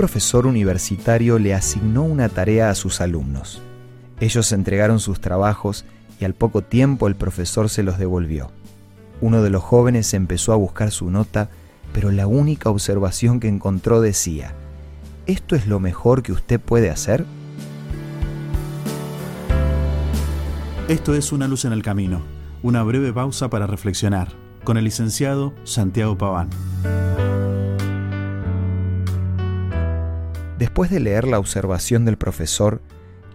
profesor universitario le asignó una tarea a sus alumnos. Ellos entregaron sus trabajos y al poco tiempo el profesor se los devolvió. Uno de los jóvenes empezó a buscar su nota, pero la única observación que encontró decía, ¿esto es lo mejor que usted puede hacer? Esto es Una luz en el camino, una breve pausa para reflexionar, con el licenciado Santiago Paván. Después de leer la observación del profesor,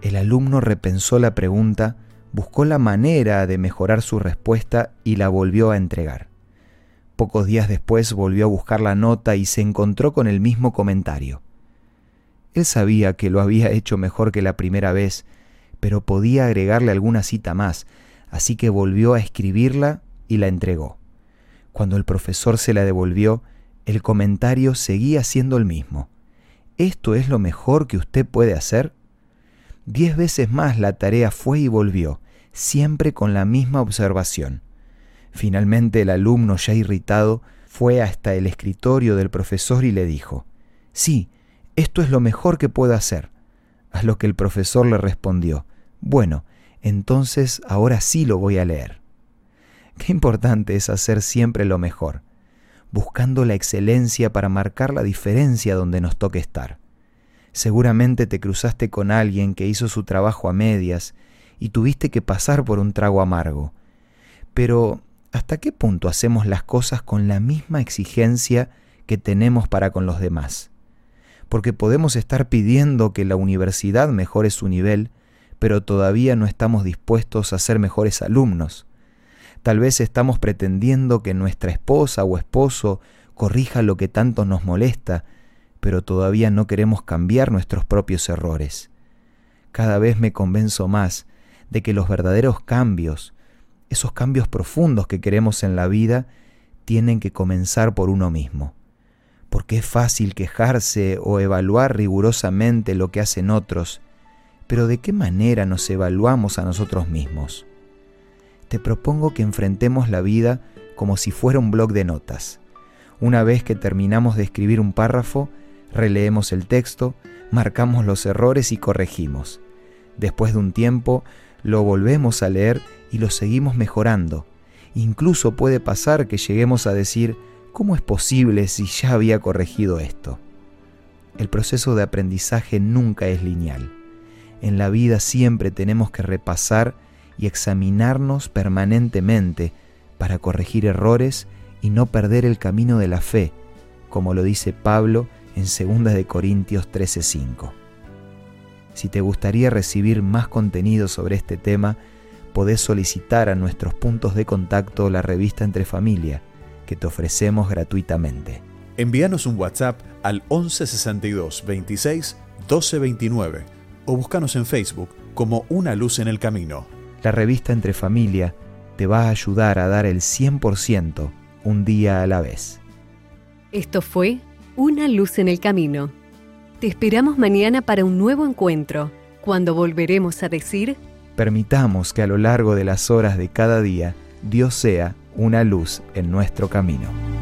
el alumno repensó la pregunta, buscó la manera de mejorar su respuesta y la volvió a entregar. Pocos días después volvió a buscar la nota y se encontró con el mismo comentario. Él sabía que lo había hecho mejor que la primera vez, pero podía agregarle alguna cita más, así que volvió a escribirla y la entregó. Cuando el profesor se la devolvió, el comentario seguía siendo el mismo. ¿Esto es lo mejor que usted puede hacer? Diez veces más la tarea fue y volvió, siempre con la misma observación. Finalmente el alumno, ya irritado, fue hasta el escritorio del profesor y le dijo, Sí, esto es lo mejor que puedo hacer. A lo que el profesor le respondió, Bueno, entonces ahora sí lo voy a leer. Qué importante es hacer siempre lo mejor buscando la excelencia para marcar la diferencia donde nos toque estar. Seguramente te cruzaste con alguien que hizo su trabajo a medias y tuviste que pasar por un trago amargo. Pero, ¿hasta qué punto hacemos las cosas con la misma exigencia que tenemos para con los demás? Porque podemos estar pidiendo que la universidad mejore su nivel, pero todavía no estamos dispuestos a ser mejores alumnos Tal vez estamos pretendiendo que nuestra esposa o esposo corrija lo que tanto nos molesta, pero todavía no queremos cambiar nuestros propios errores. Cada vez me convenzo más de que los verdaderos cambios, esos cambios profundos que queremos en la vida, tienen que comenzar por uno mismo. Porque es fácil quejarse o evaluar rigurosamente lo que hacen otros, pero ¿de qué manera nos evaluamos a nosotros mismos? Te propongo que enfrentemos la vida como si fuera un blog de notas. Una vez que terminamos de escribir un párrafo, releemos el texto, marcamos los errores y corregimos. Después de un tiempo, lo volvemos a leer y lo seguimos mejorando. Incluso puede pasar que lleguemos a decir, ¿cómo es posible si ya había corregido esto? El proceso de aprendizaje nunca es lineal. En la vida siempre tenemos que repasar y examinarnos permanentemente para corregir errores y no perder el camino de la fe, como lo dice Pablo en 2 de Corintios 13:5. Si te gustaría recibir más contenido sobre este tema, podés solicitar a nuestros puntos de contacto la revista Entre Familia, que te ofrecemos gratuitamente. Envíanos un WhatsApp al 1162 26 1229 o búscanos en Facebook como Una Luz en el Camino. La revista Entre Familia te va a ayudar a dar el 100% un día a la vez. Esto fue Una luz en el camino. Te esperamos mañana para un nuevo encuentro, cuando volveremos a decir... Permitamos que a lo largo de las horas de cada día Dios sea una luz en nuestro camino.